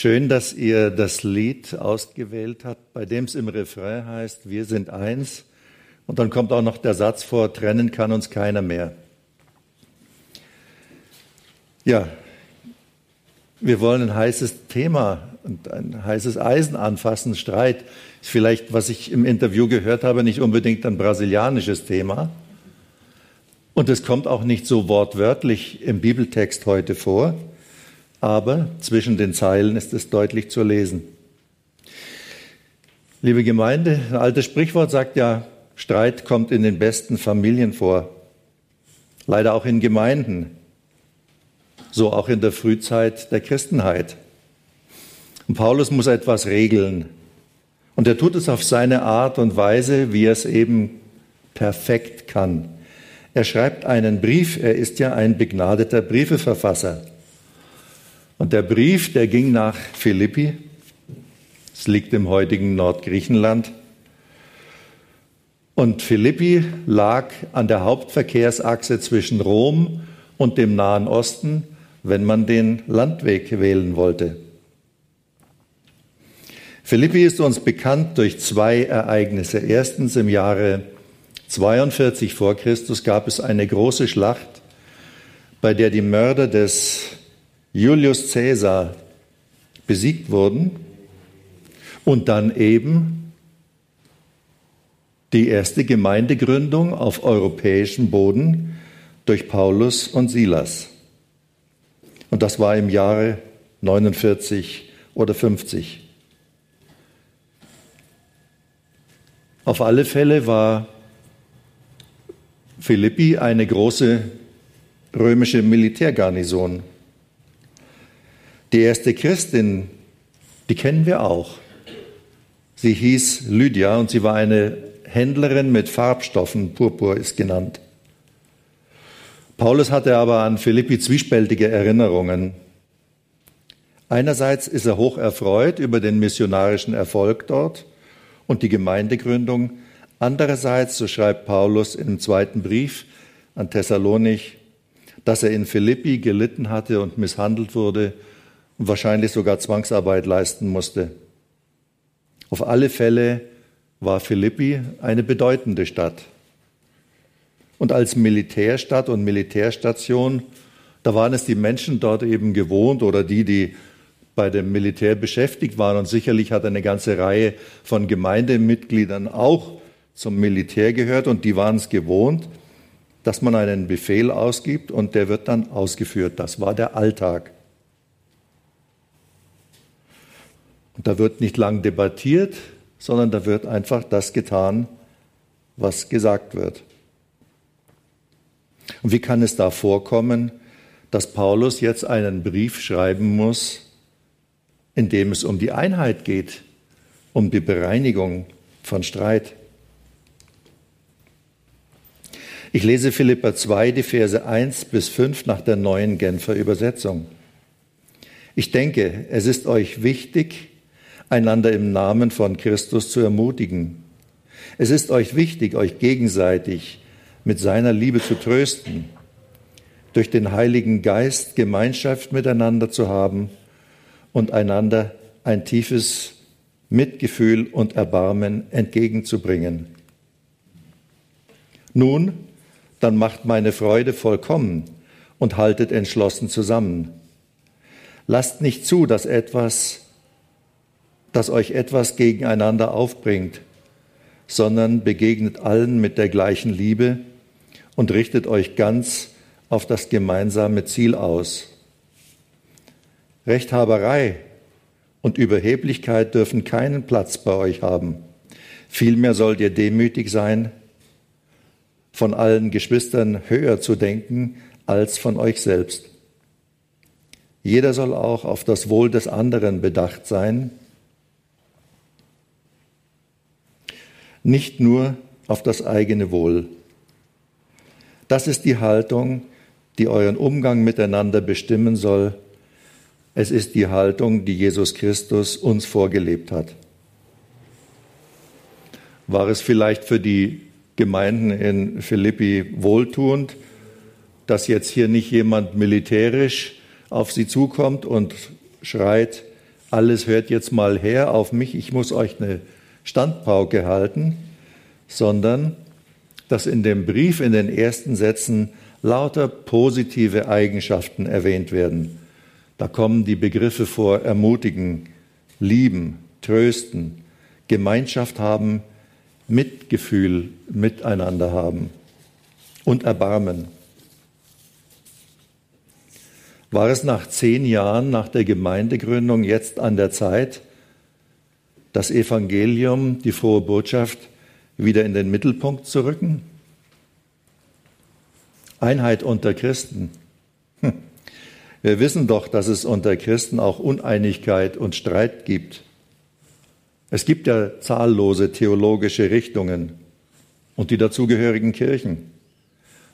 Schön, dass ihr das Lied ausgewählt habt, bei dem es im Refrain heißt, wir sind eins. Und dann kommt auch noch der Satz vor, trennen kann uns keiner mehr. Ja, wir wollen ein heißes Thema und ein heißes Eisen anfassen. Streit ist vielleicht, was ich im Interview gehört habe, nicht unbedingt ein brasilianisches Thema. Und es kommt auch nicht so wortwörtlich im Bibeltext heute vor aber zwischen den Zeilen ist es deutlich zu lesen. Liebe Gemeinde, ein altes Sprichwort sagt ja, Streit kommt in den besten Familien vor, leider auch in Gemeinden, so auch in der Frühzeit der Christenheit. Und Paulus muss etwas regeln. Und er tut es auf seine Art und Weise, wie er es eben perfekt kann. Er schreibt einen Brief, er ist ja ein begnadeter Briefeverfasser. Und der Brief, der ging nach Philippi. Es liegt im heutigen Nordgriechenland. Und Philippi lag an der Hauptverkehrsachse zwischen Rom und dem Nahen Osten, wenn man den Landweg wählen wollte. Philippi ist uns bekannt durch zwei Ereignisse. Erstens im Jahre 42 vor Christus gab es eine große Schlacht, bei der die Mörder des Julius Caesar besiegt wurden und dann eben die erste Gemeindegründung auf europäischem Boden durch Paulus und Silas. Und das war im Jahre 49 oder 50. Auf alle Fälle war Philippi eine große römische Militärgarnison. Die erste Christin, die kennen wir auch. Sie hieß Lydia und sie war eine Händlerin mit Farbstoffen, Purpur ist genannt. Paulus hatte aber an Philippi zwiespältige Erinnerungen. Einerseits ist er hoch erfreut über den missionarischen Erfolg dort und die Gemeindegründung. Andererseits, so schreibt Paulus im zweiten Brief an Thessalonich, dass er in Philippi gelitten hatte und misshandelt wurde und wahrscheinlich sogar Zwangsarbeit leisten musste. Auf alle Fälle war Philippi eine bedeutende Stadt. Und als Militärstadt und Militärstation, da waren es die Menschen dort eben gewohnt oder die, die bei dem Militär beschäftigt waren. Und sicherlich hat eine ganze Reihe von Gemeindemitgliedern auch zum Militär gehört und die waren es gewohnt, dass man einen Befehl ausgibt und der wird dann ausgeführt. Das war der Alltag. Und da wird nicht lang debattiert, sondern da wird einfach das getan, was gesagt wird. Und wie kann es da vorkommen, dass Paulus jetzt einen Brief schreiben muss, in dem es um die Einheit geht, um die Bereinigung von Streit? Ich lese Philippa 2, die Verse 1 bis 5 nach der neuen Genfer Übersetzung. Ich denke, es ist euch wichtig, einander im Namen von Christus zu ermutigen. Es ist euch wichtig, euch gegenseitig mit seiner Liebe zu trösten, durch den Heiligen Geist Gemeinschaft miteinander zu haben und einander ein tiefes Mitgefühl und Erbarmen entgegenzubringen. Nun, dann macht meine Freude vollkommen und haltet entschlossen zusammen. Lasst nicht zu, dass etwas dass euch etwas gegeneinander aufbringt, sondern begegnet allen mit der gleichen Liebe und richtet euch ganz auf das gemeinsame Ziel aus. Rechthaberei und Überheblichkeit dürfen keinen Platz bei euch haben. Vielmehr sollt ihr demütig sein, von allen Geschwistern höher zu denken als von euch selbst. Jeder soll auch auf das Wohl des anderen bedacht sein nicht nur auf das eigene Wohl. Das ist die Haltung, die euren Umgang miteinander bestimmen soll. Es ist die Haltung, die Jesus Christus uns vorgelebt hat. War es vielleicht für die Gemeinden in Philippi wohltuend, dass jetzt hier nicht jemand militärisch auf sie zukommt und schreit, alles hört jetzt mal her auf mich, ich muss euch eine Standpauke halten, sondern dass in dem Brief in den ersten Sätzen lauter positive Eigenschaften erwähnt werden. Da kommen die Begriffe vor ermutigen, lieben, trösten, Gemeinschaft haben, Mitgefühl miteinander haben und Erbarmen. War es nach zehn Jahren nach der Gemeindegründung jetzt an der Zeit, das Evangelium, die frohe Botschaft, wieder in den Mittelpunkt zu rücken? Einheit unter Christen. Hm. Wir wissen doch, dass es unter Christen auch Uneinigkeit und Streit gibt. Es gibt ja zahllose theologische Richtungen und die dazugehörigen Kirchen,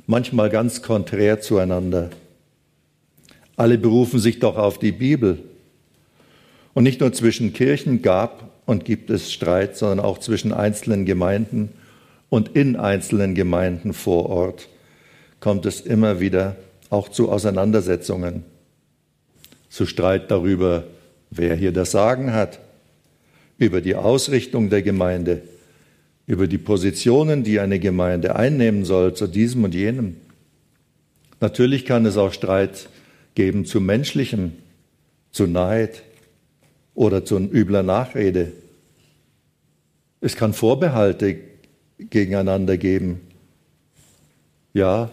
manchmal ganz konträr zueinander. Alle berufen sich doch auf die Bibel. Und nicht nur zwischen Kirchen gab und gibt es Streit, sondern auch zwischen einzelnen Gemeinden und in einzelnen Gemeinden vor Ort kommt es immer wieder auch zu Auseinandersetzungen, zu Streit darüber, wer hier das Sagen hat, über die Ausrichtung der Gemeinde, über die Positionen, die eine Gemeinde einnehmen soll zu diesem und jenem. Natürlich kann es auch Streit geben zu menschlichem, zu Neid oder zu übler Nachrede. Es kann Vorbehalte gegeneinander geben. Ja,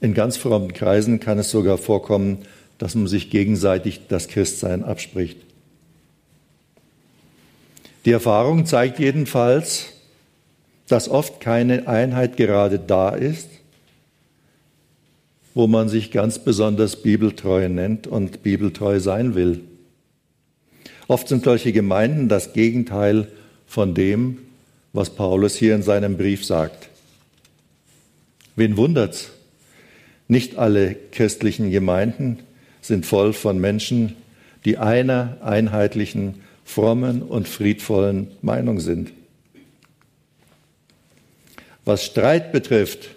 in ganz frommen Kreisen kann es sogar vorkommen, dass man sich gegenseitig das Christsein abspricht. Die Erfahrung zeigt jedenfalls, dass oft keine Einheit gerade da ist, wo man sich ganz besonders bibeltreu nennt und bibeltreu sein will. Oft sind solche Gemeinden das Gegenteil von dem, was Paulus hier in seinem Brief sagt. Wen wundert's? Nicht alle christlichen Gemeinden sind voll von Menschen, die einer einheitlichen frommen und friedvollen Meinung sind. Was Streit betrifft,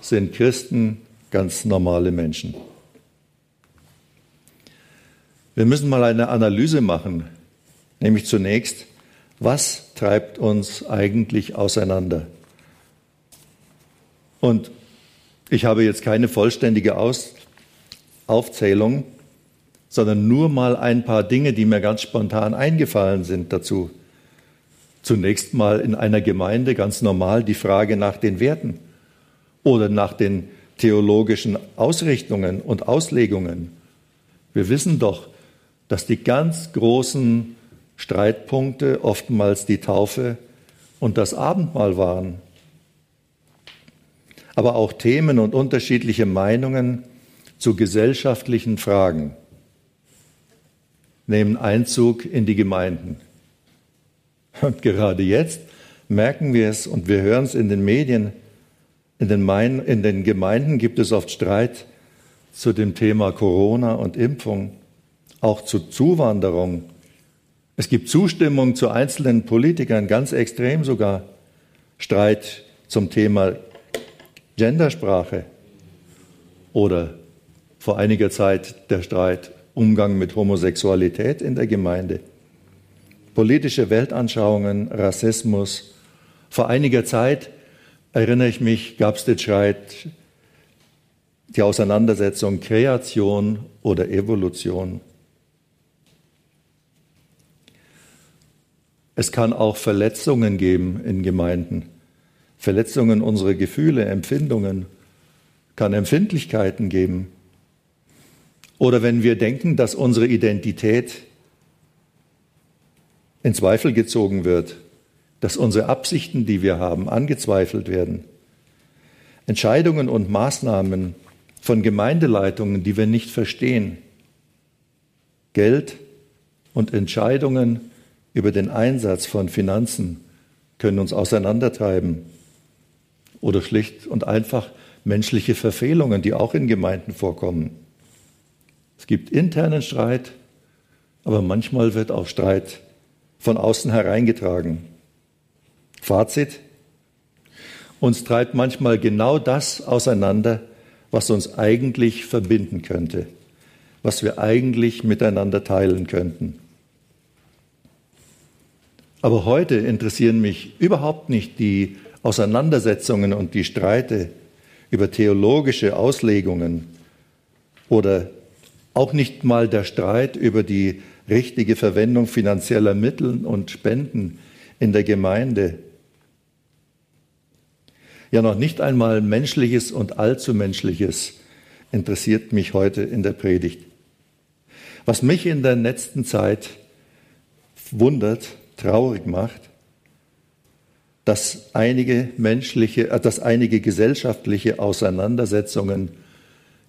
sind Christen ganz normale Menschen. Wir müssen mal eine Analyse machen, nämlich zunächst, was treibt uns eigentlich auseinander? Und ich habe jetzt keine vollständige Aus Aufzählung sondern nur mal ein paar Dinge, die mir ganz spontan eingefallen sind dazu. Zunächst mal in einer Gemeinde ganz normal die Frage nach den Werten oder nach den theologischen Ausrichtungen und Auslegungen. Wir wissen doch, dass die ganz großen Streitpunkte oftmals die Taufe und das Abendmahl waren. Aber auch Themen und unterschiedliche Meinungen zu gesellschaftlichen Fragen nehmen Einzug in die Gemeinden. Und gerade jetzt merken wir es und wir hören es in den Medien, in den, in den Gemeinden gibt es oft Streit zu dem Thema Corona und Impfung, auch zu Zuwanderung. Es gibt Zustimmung zu einzelnen Politikern, ganz extrem sogar. Streit zum Thema Gendersprache oder vor einiger Zeit der Streit Umgang mit Homosexualität in der Gemeinde, politische Weltanschauungen, Rassismus. Vor einiger Zeit, erinnere ich mich, gab es den Streit, die Auseinandersetzung Kreation oder Evolution. Es kann auch Verletzungen geben in Gemeinden. Verletzungen unserer Gefühle, Empfindungen, kann Empfindlichkeiten geben. Oder wenn wir denken, dass unsere Identität in Zweifel gezogen wird, dass unsere Absichten, die wir haben, angezweifelt werden. Entscheidungen und Maßnahmen von Gemeindeleitungen, die wir nicht verstehen. Geld und Entscheidungen über den Einsatz von Finanzen können uns auseinandertreiben oder schlicht und einfach menschliche Verfehlungen, die auch in Gemeinden vorkommen. Es gibt internen Streit, aber manchmal wird auch Streit von außen hereingetragen. Fazit, uns treibt manchmal genau das auseinander, was uns eigentlich verbinden könnte, was wir eigentlich miteinander teilen könnten. Aber heute interessieren mich überhaupt nicht die Auseinandersetzungen und die Streite über theologische Auslegungen oder auch nicht mal der Streit über die richtige Verwendung finanzieller Mittel und Spenden in der Gemeinde. Ja, noch nicht einmal menschliches und allzu menschliches interessiert mich heute in der Predigt. Was mich in der letzten Zeit wundert, traurig macht, dass einige menschliche, äh, dass einige gesellschaftliche Auseinandersetzungen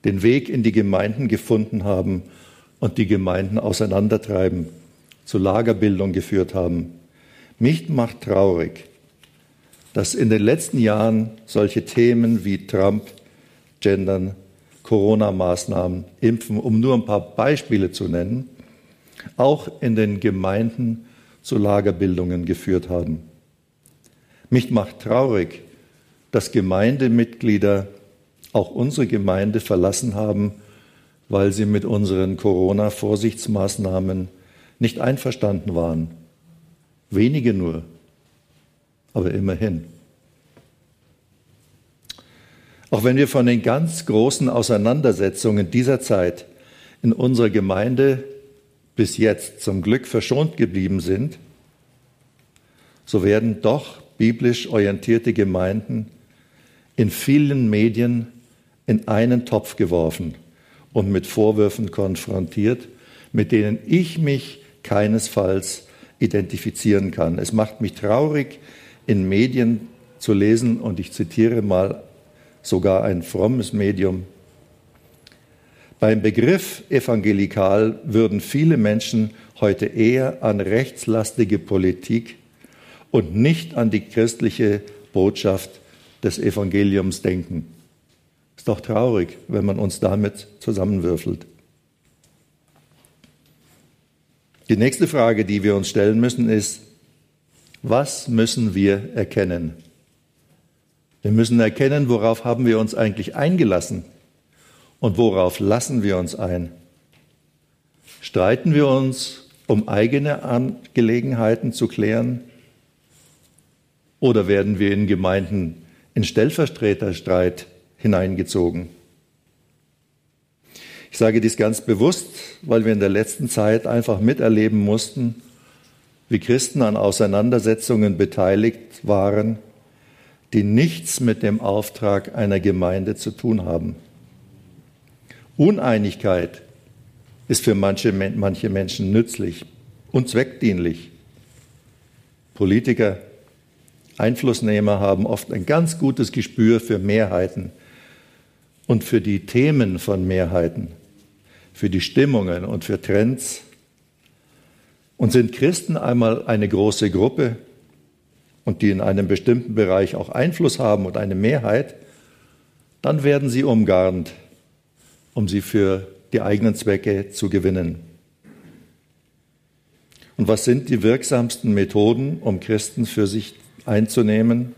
den Weg in die Gemeinden gefunden haben und die Gemeinden auseinandertreiben, zu Lagerbildung geführt haben. Mich macht traurig, dass in den letzten Jahren solche Themen wie Trump, Gendern, Corona-Maßnahmen, Impfen, um nur ein paar Beispiele zu nennen, auch in den Gemeinden zu Lagerbildungen geführt haben. Mich macht traurig, dass Gemeindemitglieder auch unsere Gemeinde verlassen haben, weil sie mit unseren Corona-Vorsichtsmaßnahmen nicht einverstanden waren. Wenige nur, aber immerhin. Auch wenn wir von den ganz großen Auseinandersetzungen dieser Zeit in unserer Gemeinde bis jetzt zum Glück verschont geblieben sind, so werden doch biblisch orientierte Gemeinden in vielen Medien in einen Topf geworfen und mit Vorwürfen konfrontiert, mit denen ich mich keinesfalls identifizieren kann. Es macht mich traurig, in Medien zu lesen, und ich zitiere mal sogar ein frommes Medium, beim Begriff evangelikal würden viele Menschen heute eher an rechtslastige Politik und nicht an die christliche Botschaft des Evangeliums denken. Ist doch traurig, wenn man uns damit zusammenwürfelt. Die nächste Frage, die wir uns stellen müssen, ist, was müssen wir erkennen? Wir müssen erkennen, worauf haben wir uns eigentlich eingelassen und worauf lassen wir uns ein? Streiten wir uns, um eigene Angelegenheiten zu klären? Oder werden wir in Gemeinden in Stellvertreterstreit hineingezogen? Ich sage dies ganz bewusst, weil wir in der letzten Zeit einfach miterleben mussten, wie Christen an Auseinandersetzungen beteiligt waren, die nichts mit dem Auftrag einer Gemeinde zu tun haben. Uneinigkeit ist für manche, manche Menschen nützlich und zweckdienlich. Politiker, Einflussnehmer haben oft ein ganz gutes Gespür für Mehrheiten und für die Themen von Mehrheiten, für die Stimmungen und für Trends. Und sind Christen einmal eine große Gruppe und die in einem bestimmten Bereich auch Einfluss haben und eine Mehrheit, dann werden sie umgarnt um sie für die eigenen Zwecke zu gewinnen. Und was sind die wirksamsten Methoden, um Christen für sich einzunehmen?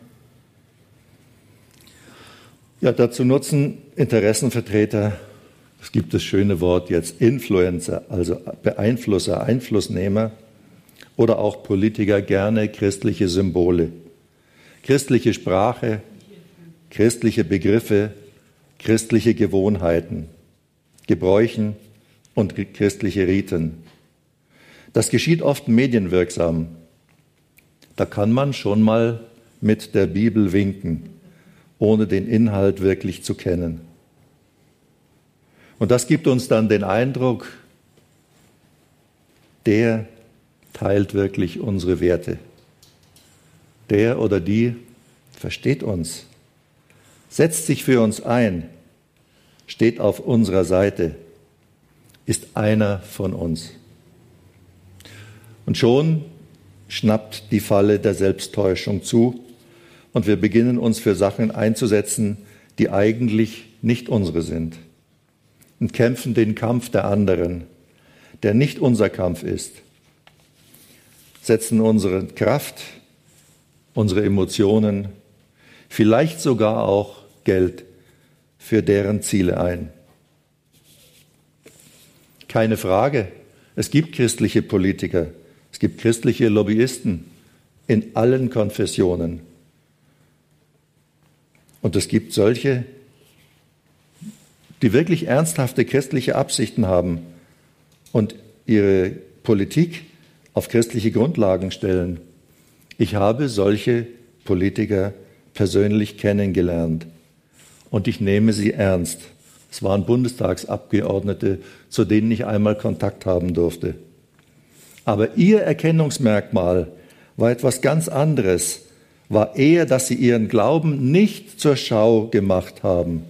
Ja, dazu nutzen Interessenvertreter, es gibt das schöne Wort jetzt Influencer, also Beeinflusser, Einflussnehmer oder auch Politiker gerne christliche Symbole, christliche Sprache, christliche Begriffe, christliche Gewohnheiten. Gebräuchen und christliche Riten. Das geschieht oft medienwirksam. Da kann man schon mal mit der Bibel winken, ohne den Inhalt wirklich zu kennen. Und das gibt uns dann den Eindruck, der teilt wirklich unsere Werte. Der oder die versteht uns, setzt sich für uns ein, steht auf unserer Seite, ist einer von uns. Und schon schnappt die Falle der Selbsttäuschung zu und wir beginnen uns für Sachen einzusetzen, die eigentlich nicht unsere sind und kämpfen den Kampf der anderen, der nicht unser Kampf ist, setzen unsere Kraft, unsere Emotionen, vielleicht sogar auch Geld für deren Ziele ein. Keine Frage, es gibt christliche Politiker, es gibt christliche Lobbyisten in allen Konfessionen. Und es gibt solche, die wirklich ernsthafte christliche Absichten haben und ihre Politik auf christliche Grundlagen stellen. Ich habe solche Politiker persönlich kennengelernt und ich nehme sie ernst. Es waren Bundestagsabgeordnete, zu denen ich einmal Kontakt haben durfte. Aber ihr Erkennungsmerkmal war etwas ganz anderes, war eher, dass sie ihren Glauben nicht zur Schau gemacht haben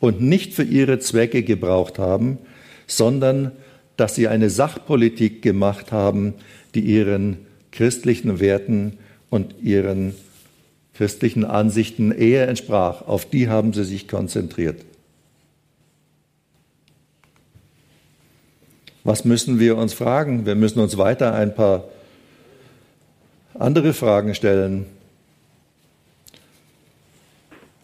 und nicht für ihre Zwecke gebraucht haben, sondern dass sie eine Sachpolitik gemacht haben, die ihren christlichen Werten und ihren christlichen Ansichten eher entsprach. Auf die haben sie sich konzentriert. Was müssen wir uns fragen? Wir müssen uns weiter ein paar andere Fragen stellen.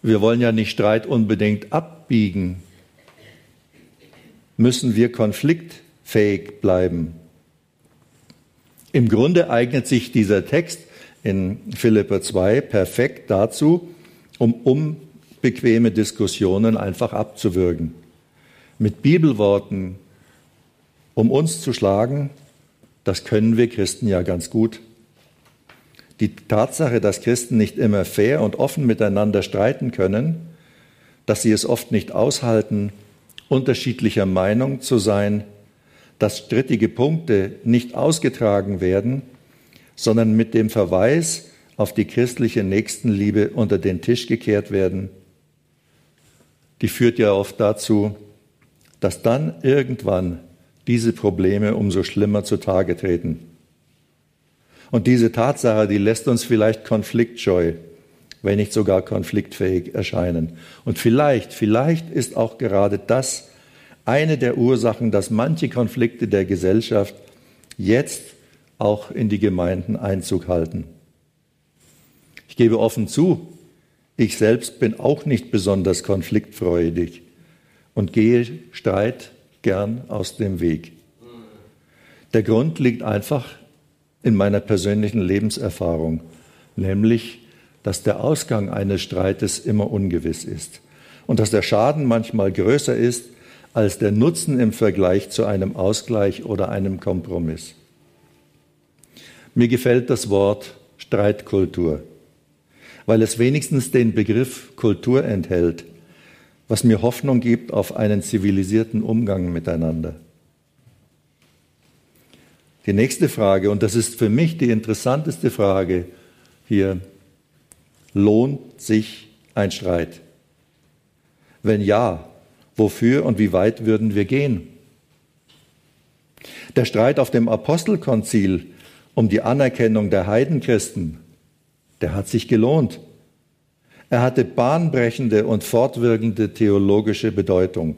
Wir wollen ja nicht Streit unbedingt abbiegen. Müssen wir konfliktfähig bleiben? Im Grunde eignet sich dieser Text in Philippa 2 perfekt dazu, um unbequeme Diskussionen einfach abzuwürgen. Mit Bibelworten um uns zu schlagen, das können wir Christen ja ganz gut. Die Tatsache, dass Christen nicht immer fair und offen miteinander streiten können, dass sie es oft nicht aushalten, unterschiedlicher Meinung zu sein, dass strittige Punkte nicht ausgetragen werden, sondern mit dem Verweis auf die christliche Nächstenliebe unter den Tisch gekehrt werden, die führt ja oft dazu, dass dann irgendwann diese Probleme umso schlimmer zutage treten. Und diese Tatsache, die lässt uns vielleicht konfliktscheu, wenn nicht sogar konfliktfähig erscheinen. Und vielleicht, vielleicht ist auch gerade das eine der Ursachen, dass manche Konflikte der Gesellschaft jetzt auch in die Gemeinden Einzug halten. Ich gebe offen zu, ich selbst bin auch nicht besonders konfliktfreudig und gehe Streit gern aus dem Weg. Der Grund liegt einfach in meiner persönlichen Lebenserfahrung, nämlich, dass der Ausgang eines Streites immer ungewiss ist und dass der Schaden manchmal größer ist als der Nutzen im Vergleich zu einem Ausgleich oder einem Kompromiss. Mir gefällt das Wort Streitkultur, weil es wenigstens den Begriff Kultur enthält, was mir Hoffnung gibt auf einen zivilisierten Umgang miteinander. Die nächste Frage, und das ist für mich die interessanteste Frage hier, lohnt sich ein Streit? Wenn ja, wofür und wie weit würden wir gehen? Der Streit auf dem Apostelkonzil um die Anerkennung der Heidenchristen, der hat sich gelohnt. Er hatte bahnbrechende und fortwirkende theologische Bedeutung.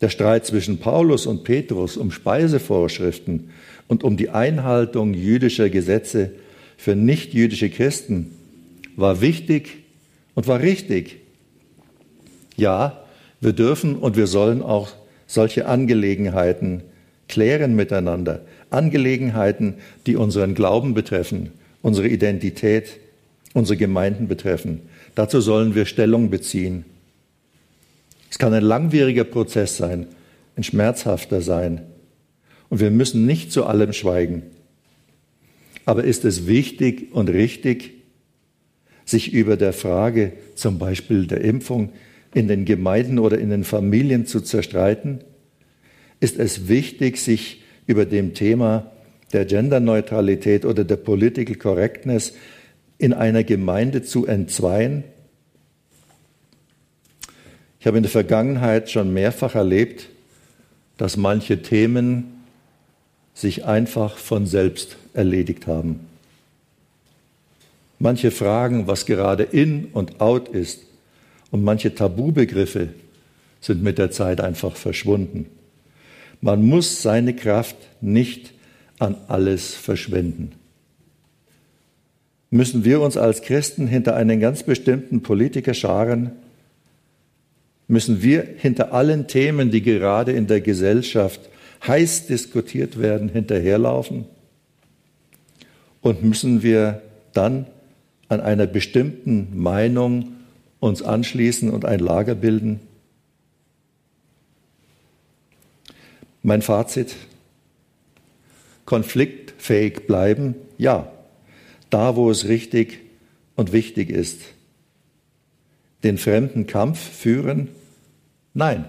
Der Streit zwischen Paulus und Petrus um Speisevorschriften und um die Einhaltung jüdischer Gesetze für nichtjüdische Christen war wichtig und war richtig. Ja, wir dürfen und wir sollen auch solche Angelegenheiten klären miteinander. Angelegenheiten, die unseren Glauben betreffen, unsere Identität, unsere Gemeinden betreffen. Dazu sollen wir Stellung beziehen. Es kann ein langwieriger Prozess sein, ein schmerzhafter sein. Und wir müssen nicht zu allem schweigen. Aber ist es wichtig und richtig, sich über der Frage zum Beispiel der Impfung in den Gemeinden oder in den Familien zu zerstreiten? Ist es wichtig, sich über dem Thema der Genderneutralität oder der Political Correctness in einer Gemeinde zu entzweien? Ich habe in der Vergangenheit schon mehrfach erlebt, dass manche Themen sich einfach von selbst erledigt haben. Manche fragen, was gerade in und out ist. Und manche Tabubegriffe sind mit der Zeit einfach verschwunden. Man muss seine Kraft nicht an alles verschwenden. Müssen wir uns als Christen hinter einen ganz bestimmten Politiker scharen? Müssen wir hinter allen Themen, die gerade in der Gesellschaft heiß diskutiert werden, hinterherlaufen? Und müssen wir dann an einer bestimmten Meinung uns anschließen und ein Lager bilden? Mein Fazit, konfliktfähig bleiben, ja, da wo es richtig und wichtig ist. Den fremden Kampf führen, nein,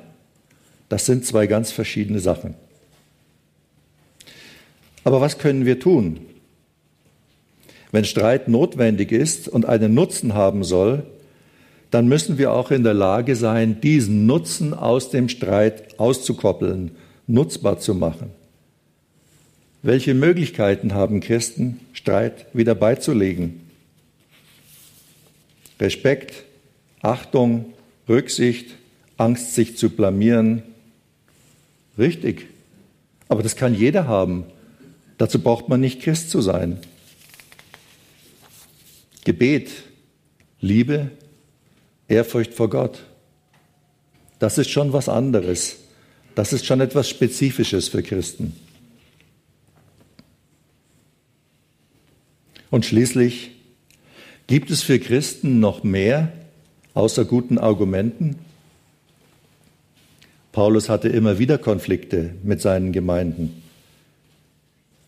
das sind zwei ganz verschiedene Sachen. Aber was können wir tun? Wenn Streit notwendig ist und einen Nutzen haben soll, dann müssen wir auch in der Lage sein, diesen Nutzen aus dem Streit auszukoppeln, nutzbar zu machen. Welche Möglichkeiten haben Christen, Streit wieder beizulegen? Respekt, Achtung, Rücksicht, Angst, sich zu blamieren. Richtig. Aber das kann jeder haben. Dazu braucht man nicht Christ zu sein. Gebet, Liebe, Ehrfurcht vor Gott. Das ist schon was anderes. Das ist schon etwas Spezifisches für Christen. Und schließlich, gibt es für Christen noch mehr außer guten Argumenten? Paulus hatte immer wieder Konflikte mit seinen Gemeinden.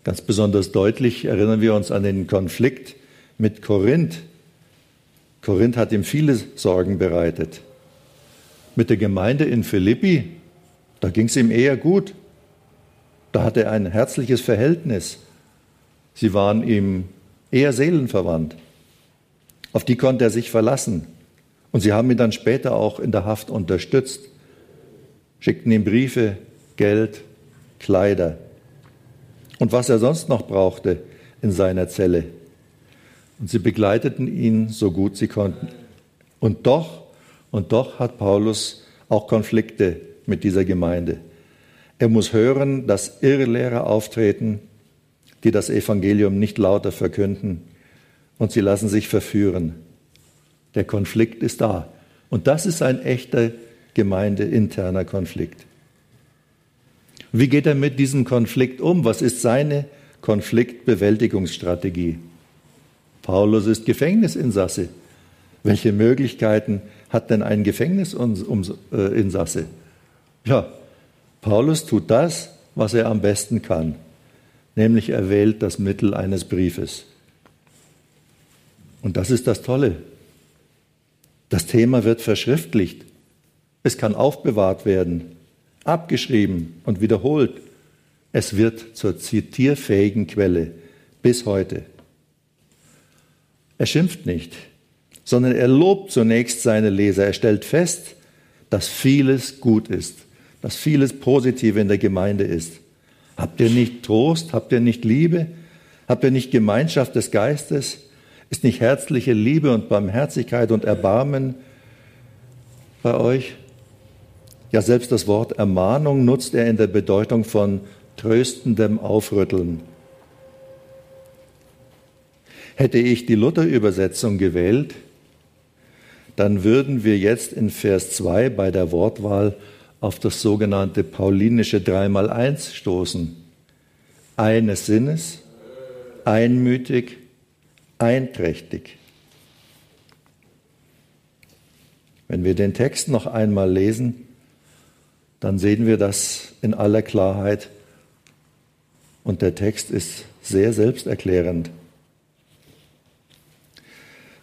Ganz besonders deutlich erinnern wir uns an den Konflikt mit Korinth. Korinth hat ihm viele Sorgen bereitet. Mit der Gemeinde in Philippi, da ging es ihm eher gut. Da hatte er ein herzliches Verhältnis. Sie waren ihm eher seelenverwandt. Auf die konnte er sich verlassen. Und sie haben ihn dann später auch in der Haft unterstützt, schickten ihm Briefe, Geld, Kleider und was er sonst noch brauchte in seiner Zelle. Und sie begleiteten ihn so gut sie konnten. Und doch, und doch hat Paulus auch Konflikte mit dieser Gemeinde. Er muss hören, dass Irrlehrer auftreten, die das Evangelium nicht lauter verkünden und sie lassen sich verführen. Der Konflikt ist da. Und das ist ein echter gemeindeinterner Konflikt. Wie geht er mit diesem Konflikt um? Was ist seine Konfliktbewältigungsstrategie? Paulus ist Gefängnisinsasse. Welche Möglichkeiten hat denn ein Gefängnisinsasse? Ja, Paulus tut das, was er am besten kann, nämlich er wählt das Mittel eines Briefes. Und das ist das Tolle. Das Thema wird verschriftlicht. Es kann aufbewahrt werden, abgeschrieben und wiederholt. Es wird zur zitierfähigen Quelle bis heute. Er schimpft nicht, sondern er lobt zunächst seine Leser. Er stellt fest, dass vieles gut ist, dass vieles Positive in der Gemeinde ist. Habt ihr nicht Trost? Habt ihr nicht Liebe? Habt ihr nicht Gemeinschaft des Geistes? Ist nicht herzliche Liebe und Barmherzigkeit und Erbarmen bei euch? Ja, selbst das Wort Ermahnung nutzt er in der Bedeutung von tröstendem Aufrütteln. Hätte ich die Luther-Übersetzung gewählt, dann würden wir jetzt in Vers 2 bei der Wortwahl auf das sogenannte paulinische Dreimal-Eins stoßen. Eines Sinnes, einmütig, einträchtig. Wenn wir den Text noch einmal lesen, dann sehen wir das in aller Klarheit und der Text ist sehr selbsterklärend.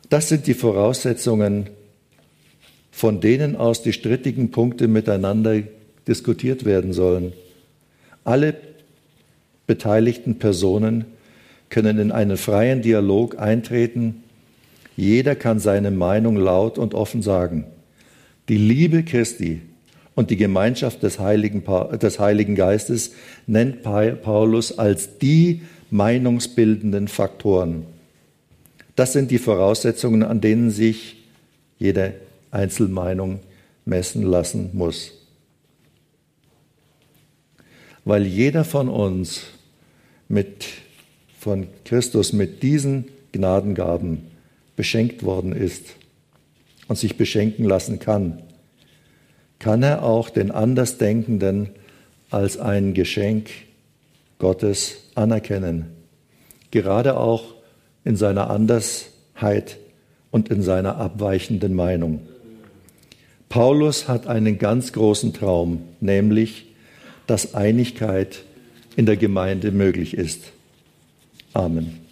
Das sind die Voraussetzungen, von denen aus die strittigen Punkte miteinander diskutiert werden sollen. Alle beteiligten Personen können in einen freien Dialog eintreten. Jeder kann seine Meinung laut und offen sagen. Die Liebe Christi und die Gemeinschaft des Heiligen, des Heiligen Geistes nennt Paulus als die meinungsbildenden Faktoren. Das sind die Voraussetzungen, an denen sich jede Einzelmeinung messen lassen muss. Weil jeder von uns mit, von Christus mit diesen Gnadengaben beschenkt worden ist und sich beschenken lassen kann, kann er auch den Andersdenkenden als ein Geschenk Gottes anerkennen, gerade auch in seiner Andersheit und in seiner abweichenden Meinung. Paulus hat einen ganz großen Traum, nämlich, dass Einigkeit in der Gemeinde möglich ist. Amen.